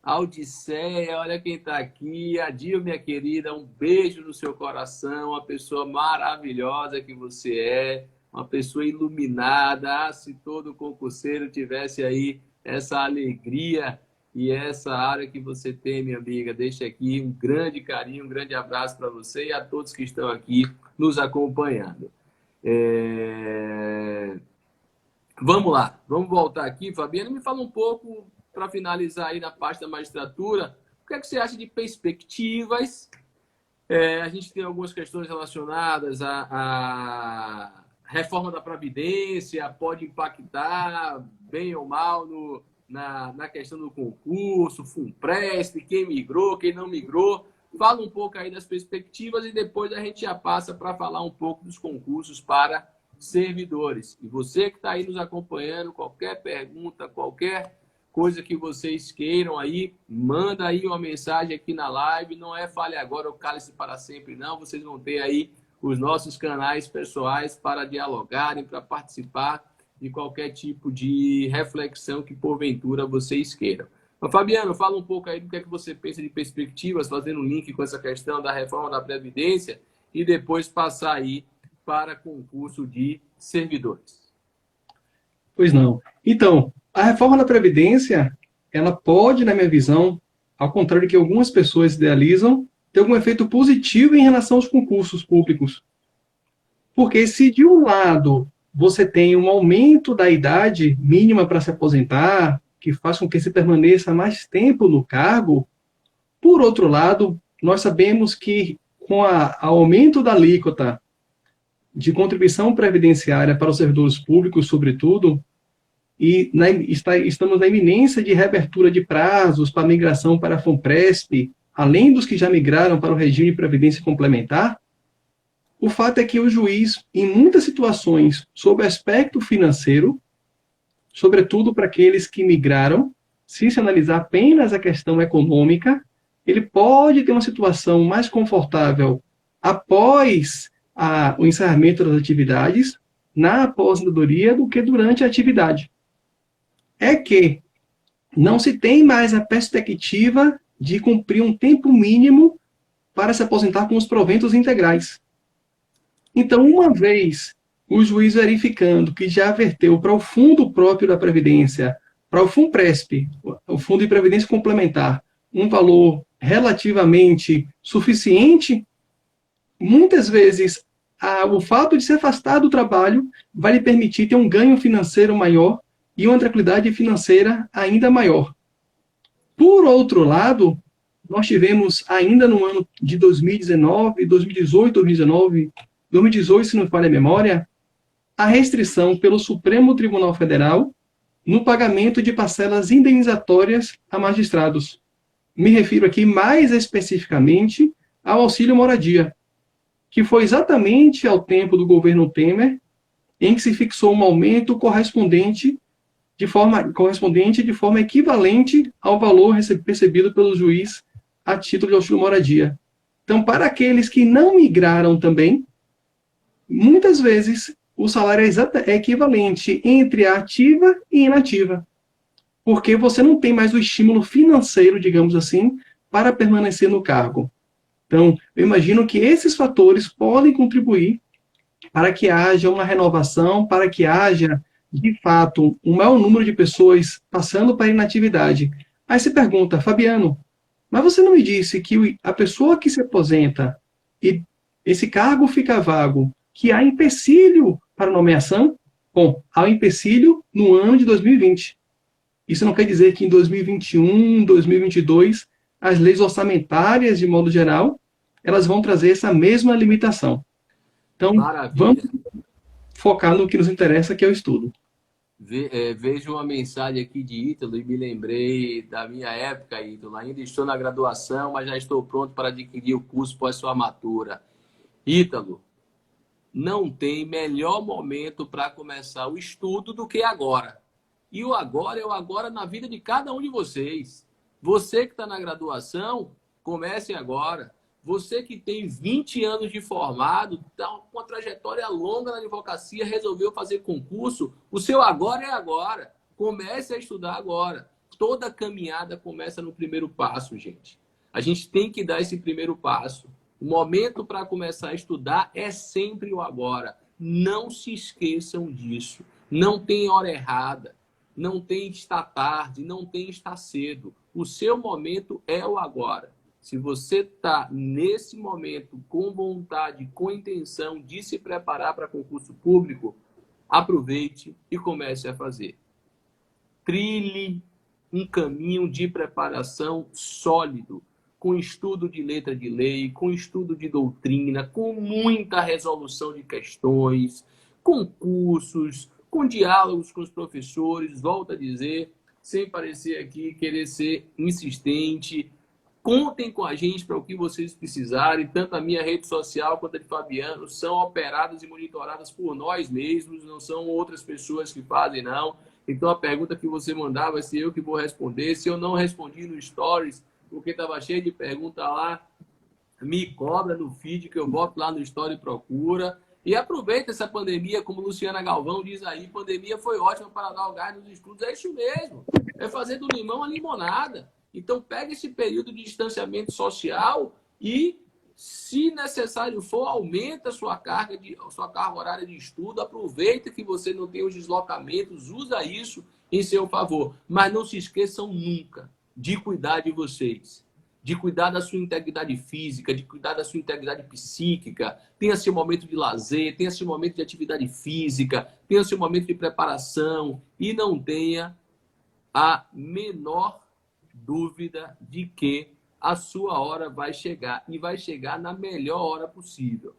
A Odisseia, olha quem está aqui. A Dio, minha querida, um beijo no seu coração. Uma pessoa maravilhosa que você é. Uma pessoa iluminada. Ah, se todo concurseiro tivesse aí essa alegria e essa área que você tem, minha amiga. Deixa aqui um grande carinho, um grande abraço para você e a todos que estão aqui nos acompanhando. É... Vamos lá, vamos voltar aqui. Fabiana, me fala um pouco, para finalizar aí na parte da magistratura, o que, é que você acha de perspectivas? É, a gente tem algumas questões relacionadas à, à reforma da Previdência, pode impactar bem ou mal no, na, na questão do concurso, FUNPRESP, quem migrou, quem não migrou. Fala um pouco aí das perspectivas e depois a gente já passa para falar um pouco dos concursos para servidores. E você que está aí nos acompanhando, qualquer pergunta, qualquer coisa que vocês queiram aí, manda aí uma mensagem aqui na live. Não é fale agora ou cale-se para sempre, não. Vocês vão ter aí os nossos canais pessoais para dialogarem, para participar de qualquer tipo de reflexão que porventura vocês queiram. Mas, Fabiano, fala um pouco aí do que é que você pensa de perspectivas, fazendo um link com essa questão da reforma da Previdência e depois passar aí para concurso de servidores. Pois não. Então, a reforma da Previdência, ela pode, na minha visão, ao contrário do que algumas pessoas idealizam, ter algum efeito positivo em relação aos concursos públicos. Porque se de um lado você tem um aumento da idade mínima para se aposentar, que faz com que se permaneça mais tempo no cargo, por outro lado, nós sabemos que com o aumento da alíquota de contribuição previdenciária para os servidores públicos, sobretudo, e na, está, estamos na iminência de reabertura de prazos para migração para a FONPRESP, além dos que já migraram para o regime de previdência complementar, o fato é que o juiz, em muitas situações, sob aspecto financeiro, sobretudo para aqueles que migraram, se se analisar apenas a questão econômica, ele pode ter uma situação mais confortável após a, o encerramento das atividades na aposentadoria do que durante a atividade. É que não se tem mais a perspectiva de cumprir um tempo mínimo para se aposentar com os proventos integrais. Então, uma vez o juiz verificando que já verteu para o fundo próprio da Previdência, para o FUNPRESP, o Fundo de Previdência Complementar, um valor relativamente suficiente muitas vezes a, o fato de se afastar do trabalho vai lhe permitir ter um ganho financeiro maior e uma tranquilidade financeira ainda maior. Por outro lado, nós tivemos ainda no ano de 2019, 2018, 2019, 2018, se não falha a memória, a restrição pelo Supremo Tribunal Federal no pagamento de parcelas indenizatórias a magistrados. Me refiro aqui mais especificamente ao auxílio moradia, que foi exatamente ao tempo do governo Temer, em que se fixou um aumento correspondente de forma, correspondente de forma equivalente ao valor recebido pelo juiz a título de auxílio moradia. Então, para aqueles que não migraram também, muitas vezes o salário é, é equivalente entre a ativa e inativa, porque você não tem mais o estímulo financeiro, digamos assim, para permanecer no cargo. Então, eu imagino que esses fatores podem contribuir para que haja uma renovação, para que haja, de fato, um maior número de pessoas passando para inatividade. Aí se pergunta, Fabiano, mas você não me disse que a pessoa que se aposenta e esse cargo fica vago, que há empecilho para nomeação? Bom, há um empecilho no ano de 2020. Isso não quer dizer que em 2021, 2022, as leis orçamentárias, de modo geral, elas vão trazer essa mesma limitação. Então, Maravilha. vamos focar no que nos interessa, que é o estudo. É, vejo uma mensagem aqui de Ítalo e me lembrei da minha época, Ítalo. Ainda estou na graduação, mas já estou pronto para adquirir o curso pós-formatura. Ítalo, não tem melhor momento para começar o estudo do que agora. E o agora é o agora na vida de cada um de vocês. Você que está na graduação, comece agora. Você que tem 20 anos de formado, está com uma trajetória longa na advocacia, resolveu fazer concurso, o seu agora é agora. Comece a estudar agora. toda caminhada começa no primeiro passo, gente. A gente tem que dar esse primeiro passo. O momento para começar a estudar é sempre o agora. Não se esqueçam disso. Não tem hora errada. Não tem estar tarde. Não tem estar cedo. O seu momento é o agora. Se você está nesse momento com vontade, com intenção de se preparar para concurso público, aproveite e comece a fazer. Trilhe um caminho de preparação sólido, com estudo de letra de lei, com estudo de doutrina, com muita resolução de questões, com cursos, com diálogos com os professores, volto a dizer, sem parecer aqui querer ser insistente, Contem com a gente para o que vocês precisarem. Tanto a minha rede social quanto a de Fabiano são operadas e monitoradas por nós mesmos, não são outras pessoas que fazem, não. Então a pergunta que você mandar vai ser eu que vou responder. Se eu não respondi no Stories, porque estava cheio de pergunta lá, me cobra no feed que eu boto lá no Story e procura. E aproveita essa pandemia, como Luciana Galvão diz aí, pandemia foi ótima para dar o gás nos estudos. É isso mesmo. É fazer do limão a limonada. Então, pega esse período de distanciamento social e, se necessário for, aumenta a sua carga, de, a sua carga horária de estudo, aproveita que você não tem os deslocamentos, usa isso em seu favor. Mas não se esqueçam nunca de cuidar de vocês, de cuidar da sua integridade física, de cuidar da sua integridade psíquica. Tenha seu momento de lazer, tenha seu momento de atividade física, tenha seu momento de preparação e não tenha a menor dúvida de que a sua hora vai chegar e vai chegar na melhor hora possível.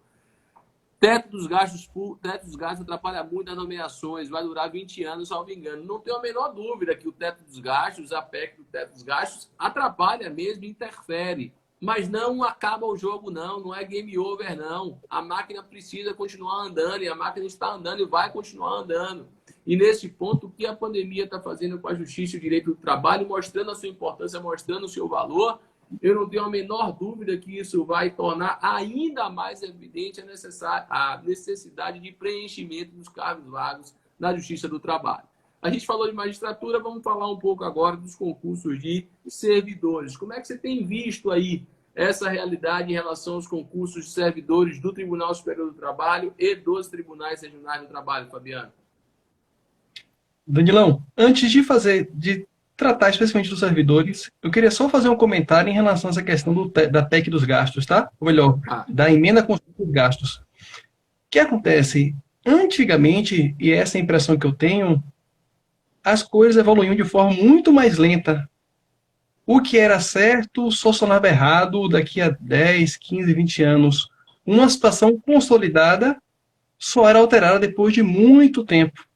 Teto dos gastos, teto dos gastos atrapalha muito as nomeações, vai durar 20 anos, salvo engano. Não tenho a menor dúvida que o teto dos gastos, a PEC do teto dos gastos, atrapalha mesmo, interfere. Mas não acaba o jogo, não. Não é game over, não. A máquina precisa continuar andando e a máquina está andando e vai continuar andando. E nesse ponto, o que a pandemia está fazendo com a justiça e o direito do trabalho, mostrando a sua importância, mostrando o seu valor, eu não tenho a menor dúvida que isso vai tornar ainda mais evidente a, a necessidade de preenchimento dos cargos vagos na justiça do trabalho. A gente falou de magistratura, vamos falar um pouco agora dos concursos de servidores. Como é que você tem visto aí essa realidade em relação aos concursos de servidores do Tribunal Superior do Trabalho e dos tribunais regionais do trabalho, Fabiano? Danilão, antes de fazer, de tratar especificamente dos servidores, eu queria só fazer um comentário em relação a essa questão do, da PEC dos gastos, tá? Ou melhor, ah. da emenda constitucional dos gastos. O que acontece? Antigamente, e essa é a impressão que eu tenho, as coisas evoluíam de forma muito mais lenta. O que era certo só sonava errado daqui a 10, 15, 20 anos. Uma situação consolidada só era alterada depois de muito tempo.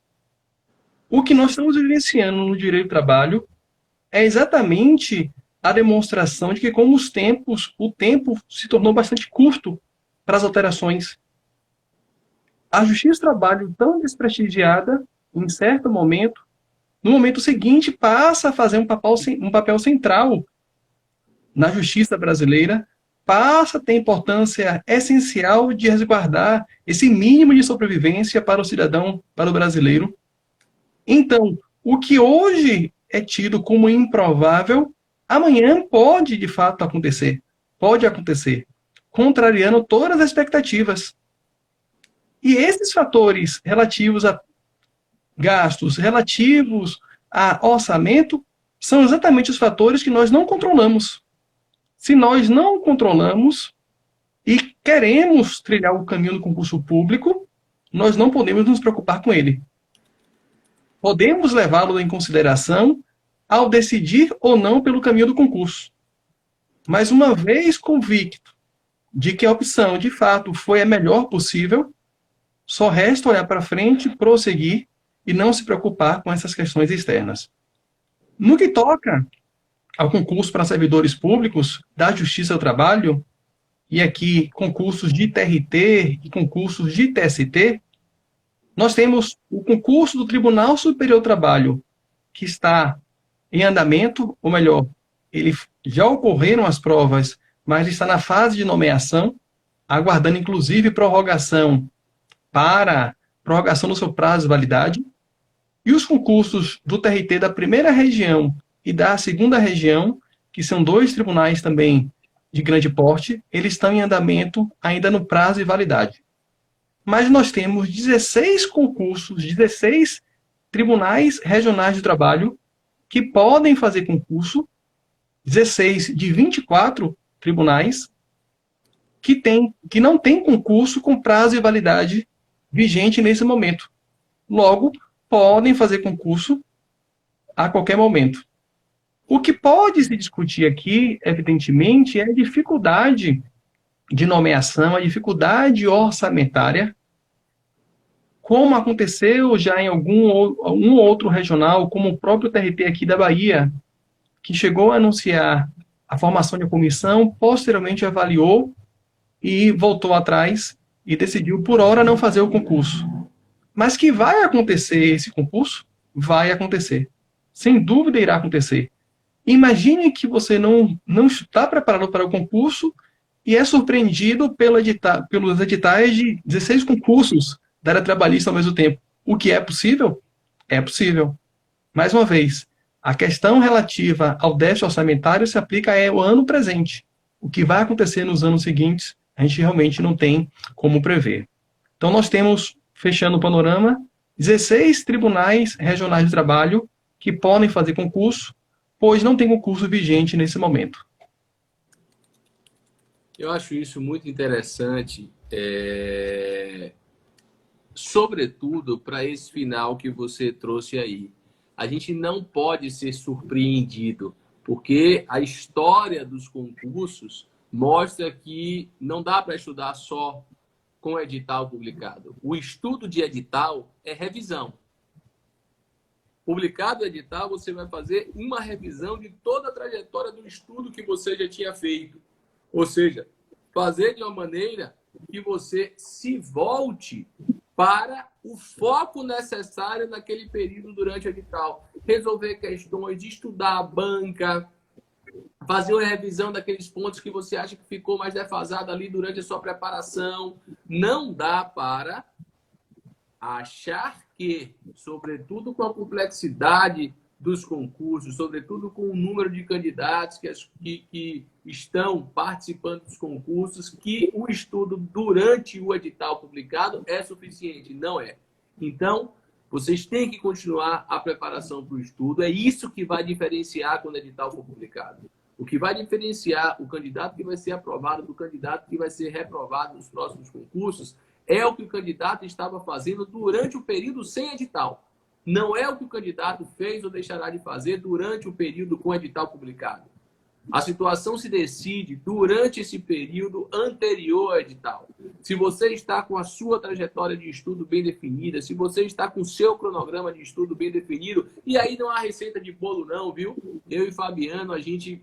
O que nós estamos vivenciando no direito do trabalho é exatamente a demonstração de que, como os tempos, o tempo se tornou bastante curto para as alterações. A justiça do trabalho, tão desprestigiada, em certo momento, no momento seguinte passa a fazer um papel, um papel central na justiça brasileira, passa a ter importância essencial de resguardar esse mínimo de sobrevivência para o cidadão, para o brasileiro, então, o que hoje é tido como improvável, amanhã pode de fato acontecer. Pode acontecer, contrariando todas as expectativas. E esses fatores relativos a gastos, relativos a orçamento, são exatamente os fatores que nós não controlamos. Se nós não controlamos e queremos trilhar o caminho do concurso público, nós não podemos nos preocupar com ele podemos levá-lo em consideração ao decidir ou não pelo caminho do concurso. Mas uma vez convicto de que a opção, de fato, foi a melhor possível, só resta olhar para frente, prosseguir e não se preocupar com essas questões externas. No que toca ao concurso para servidores públicos da Justiça do Trabalho, e aqui concursos de TRT e concursos de TST, nós temos o concurso do Tribunal Superior do Trabalho, que está em andamento, ou melhor, ele já ocorreram as provas, mas está na fase de nomeação, aguardando inclusive prorrogação para prorrogação do seu prazo de validade. E os concursos do TRT da primeira região e da segunda região, que são dois tribunais também de grande porte, eles estão em andamento ainda no prazo e validade. Mas nós temos 16 concursos, 16 tribunais regionais de trabalho que podem fazer concurso, 16 de 24 tribunais que, tem, que não tem concurso com prazo e validade vigente nesse momento. Logo, podem fazer concurso a qualquer momento. O que pode se discutir aqui, evidentemente, é a dificuldade de nomeação, a dificuldade orçamentária, como aconteceu já em algum um outro regional, como o próprio TRT aqui da Bahia, que chegou a anunciar a formação de comissão, posteriormente avaliou e voltou atrás e decidiu, por hora, não fazer o concurso. Mas que vai acontecer esse concurso? Vai acontecer. Sem dúvida irá acontecer. Imagine que você não, não está preparado para o concurso e é surpreendido edita pelos editais de 16 concursos da área trabalhista ao mesmo tempo. O que é possível? É possível. Mais uma vez, a questão relativa ao déficit orçamentário se aplica ao ano presente. O que vai acontecer nos anos seguintes, a gente realmente não tem como prever. Então, nós temos, fechando o panorama, 16 tribunais regionais de trabalho que podem fazer concurso, pois não tem concurso vigente nesse momento. Eu acho isso muito interessante, é... sobretudo para esse final que você trouxe aí. A gente não pode ser surpreendido, porque a história dos concursos mostra que não dá para estudar só com edital publicado. O estudo de edital é revisão. Publicado o edital, você vai fazer uma revisão de toda a trajetória do estudo que você já tinha feito. Ou seja, fazer de uma maneira que você se volte para o foco necessário naquele período durante o edital. Resolver questões estudar a banca, fazer uma revisão daqueles pontos que você acha que ficou mais defasado ali durante a sua preparação. Não dá para achar que, sobretudo com a complexidade dos concursos, sobretudo com o número de candidatos que, que, que, estão participando dos concursos, que o estudo durante o edital publicado é suficiente. Não é. Então, vocês têm que continuar a preparação para o estudo. É isso que vai diferenciar quando o edital for publicado. O que vai diferenciar o candidato que vai ser aprovado do candidato que vai ser reprovado nos próximos concursos é o que o candidato estava fazendo durante o período sem edital. Não é o que o candidato fez ou deixará de fazer durante o período com edital publicado. A situação se decide durante esse período anterior ao edital. Se você está com a sua trajetória de estudo bem definida, se você está com o seu cronograma de estudo bem definido, e aí não há receita de bolo não, viu? Eu e Fabiano, a gente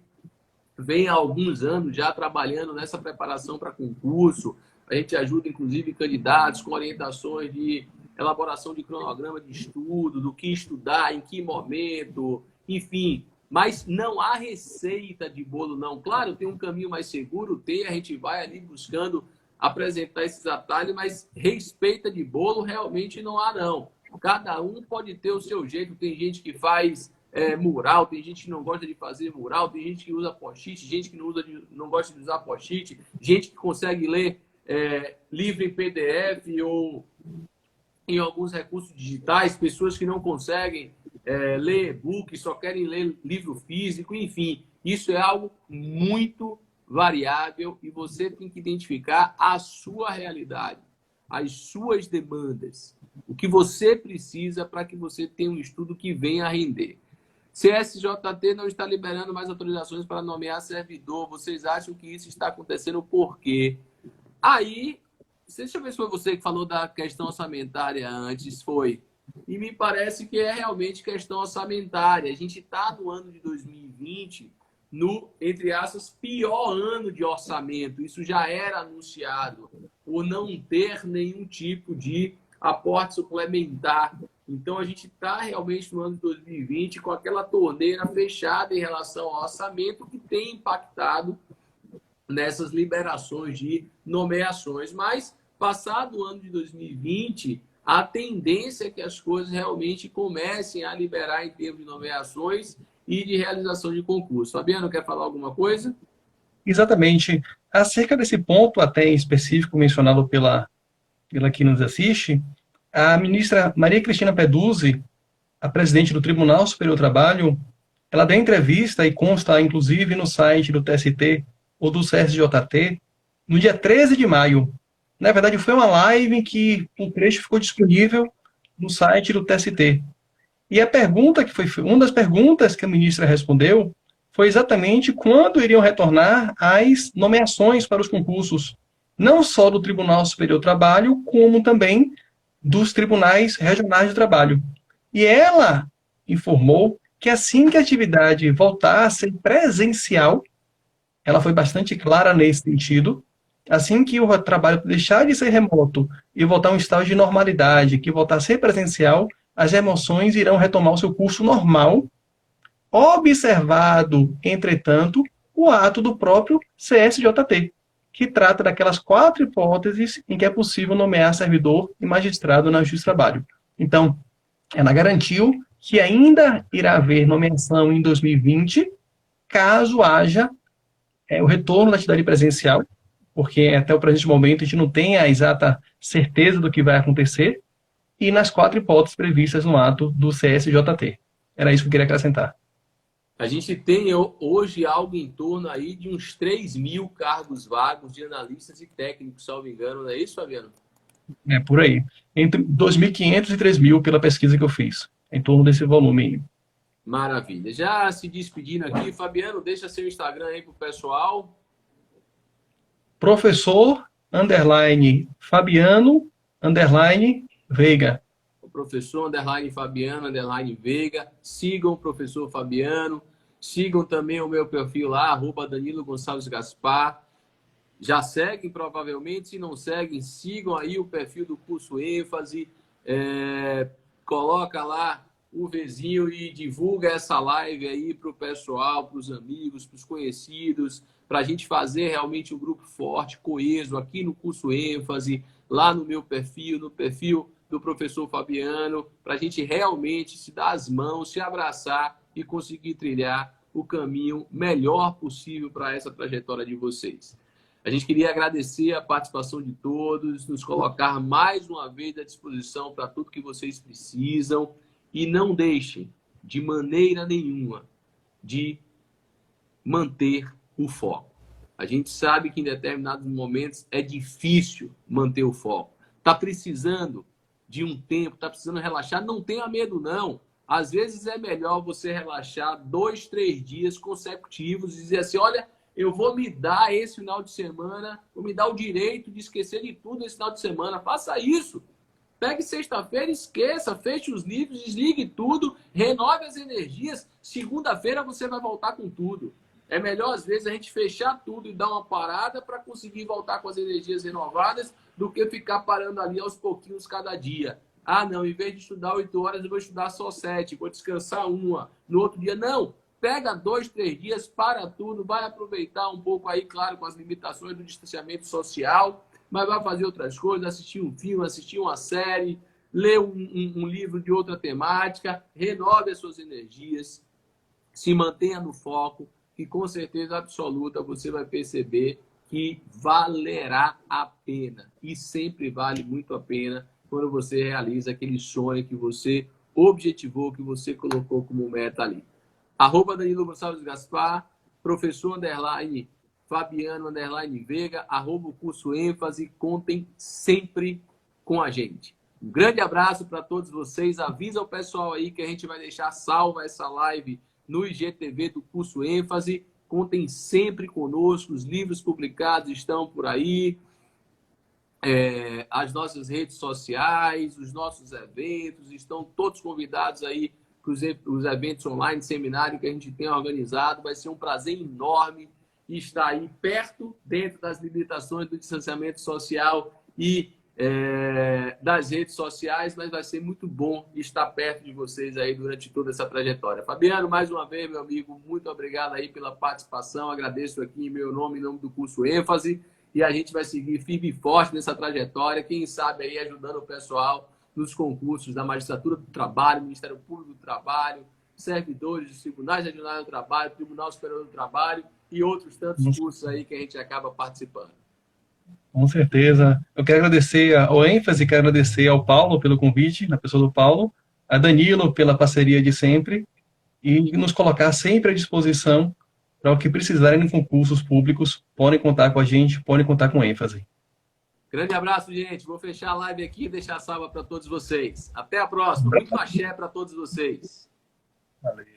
vem há alguns anos já trabalhando nessa preparação para concurso, a gente ajuda, inclusive, candidatos com orientações de elaboração de cronograma de estudo, do que estudar, em que momento, enfim. Mas não há receita de bolo, não. Claro, tem um caminho mais seguro, tem, a gente vai ali buscando apresentar esses atalhos, mas respeita de bolo realmente não há, não. Cada um pode ter o seu jeito. Tem gente que faz é, mural, tem gente que não gosta de fazer mural, tem gente que usa post-it, gente que não, usa de, não gosta de usar post-it, gente que consegue ler é, livro em PDF ou em alguns recursos digitais, pessoas que não conseguem é, ler e-book, só querem ler livro físico, enfim, isso é algo muito variável e você tem que identificar a sua realidade, as suas demandas, o que você precisa para que você tenha um estudo que venha a render. CSJT não está liberando mais autorizações para nomear servidor. Vocês acham que isso está acontecendo por quê? Aí, deixa eu ver se foi você que falou da questão orçamentária antes, foi. E me parece que é realmente questão orçamentária. A gente está no ano de 2020, no, entre aspas, pior ano de orçamento. Isso já era anunciado, por não ter nenhum tipo de aporte suplementar. Então, a gente está realmente no ano de 2020 com aquela torneira fechada em relação ao orçamento que tem impactado nessas liberações de nomeações. Mas, passado o ano de 2020, a tendência é que as coisas realmente comecem a liberar em termos de nomeações e de realização de concurso. Fabiano, quer falar alguma coisa? Exatamente. Acerca desse ponto, até em específico mencionado pela, pela que nos assiste, a ministra Maria Cristina Peduzzi, a presidente do Tribunal Superior do Trabalho, ela deu entrevista e consta, inclusive, no site do TST ou do CSJT, no dia 13 de maio. Na verdade, foi uma live em que o trecho ficou disponível no site do TST. E a pergunta que foi, uma das perguntas que a ministra respondeu foi exatamente quando iriam retornar as nomeações para os concursos, não só do Tribunal Superior do Trabalho, como também dos tribunais regionais de trabalho. E ela informou que assim que a atividade voltasse presencial, ela foi bastante clara nesse sentido, assim que o trabalho deixar de ser remoto e voltar a um estado de normalidade, que voltar a ser presencial, as emoções irão retomar o seu curso normal, observado, entretanto, o ato do próprio CSJT, que trata daquelas quatro hipóteses em que é possível nomear servidor e magistrado na Justiça do Trabalho. Então, ela garantiu que ainda irá haver nomeação em 2020, caso haja é, o retorno da atividade presencial, porque até o presente momento a gente não tem a exata certeza do que vai acontecer, e nas quatro hipóteses previstas no ato do CSJT. Era isso que eu queria acrescentar. A gente tem hoje algo em torno aí de uns 3 mil cargos vagos de analistas e técnicos, salvo engano, não é isso, Fabiano? É, por aí. Entre 2.500 e 3.000 pela pesquisa que eu fiz, em torno desse volume aí. Maravilha. Já se despedindo aqui, Fabiano, deixa seu Instagram aí pro pessoal. Professor, underline, Fabiano, underline, Veiga. O professor underline Fabiano, underline Veiga. Sigam o professor Fabiano. Sigam também o meu perfil lá, arroba Danilo Gonçalves Gaspar. Já seguem, provavelmente. Se não seguem, sigam aí o perfil do curso ênfase. É, coloca lá o vizinho e divulga essa live aí para o pessoal, para os amigos, para os conhecidos, para a gente fazer realmente um grupo forte, coeso, aqui no curso ênfase, lá no meu perfil, no perfil do professor Fabiano, para a gente realmente se dar as mãos, se abraçar e conseguir trilhar o caminho melhor possível para essa trajetória de vocês. A gente queria agradecer a participação de todos, nos colocar mais uma vez à disposição para tudo que vocês precisam e não deixem de maneira nenhuma de manter o foco. A gente sabe que em determinados momentos é difícil manter o foco. Está precisando de um tempo, está precisando relaxar, não tenha medo, não. Às vezes é melhor você relaxar dois, três dias consecutivos e dizer assim: olha, eu vou me dar esse final de semana, vou me dar o direito de esquecer de tudo esse final de semana. Faça isso. Pegue sexta-feira, esqueça, feche os livros, desligue tudo, renove as energias. Segunda-feira você vai voltar com tudo. É melhor, às vezes, a gente fechar tudo e dar uma parada para conseguir voltar com as energias renovadas do que ficar parando ali aos pouquinhos cada dia. Ah, não, em vez de estudar oito horas, eu vou estudar só sete, vou descansar uma. No outro dia, não. Pega dois, três dias, para tudo, vai aproveitar um pouco aí, claro, com as limitações do distanciamento social, mas vai fazer outras coisas, assistir um filme, assistir uma série, ler um, um, um livro de outra temática, renove as suas energias, se mantenha no foco, que com certeza absoluta você vai perceber que valerá a pena. E sempre vale muito a pena quando você realiza aquele sonho que você objetivou, que você colocou como meta ali. Arroba Danilo Gonçalves Gaspar, professor underline Fabiano underline Veiga, arroba o curso ênfase, contem sempre com a gente. Um grande abraço para todos vocês. Avisa o pessoal aí que a gente vai deixar salva essa live no IGTV do curso ênfase. Contem sempre conosco, os livros publicados estão por aí, é, as nossas redes sociais, os nossos eventos, estão todos convidados aí para os eventos online, seminário que a gente tem organizado. Vai ser um prazer enorme estar aí perto, dentro das limitações do distanciamento social e é, das redes sociais, mas vai ser muito bom estar perto de vocês aí durante toda essa trajetória. Fabiano, mais uma vez, meu amigo, muito obrigado aí pela participação. Agradeço aqui em meu nome, em nome do curso ênfase, e a gente vai seguir firme e forte nessa trajetória, quem sabe aí ajudando o pessoal nos concursos da Magistratura do Trabalho, Ministério Público do Trabalho, servidores dos tribunais regionais do trabalho, Tribunal Superior do Trabalho e outros tantos cursos aí que a gente acaba participando. Com certeza. Eu quero agradecer ao ênfase, quero agradecer ao Paulo pelo convite, na pessoa do Paulo, a Danilo pela parceria de sempre e nos colocar sempre à disposição para o que precisarem em concursos públicos, podem contar com a gente, podem contar com ênfase. Grande abraço, gente. Vou fechar a live aqui e deixar a salva para todos vocês. Até a próxima. Muito axé para todos vocês. Valeu.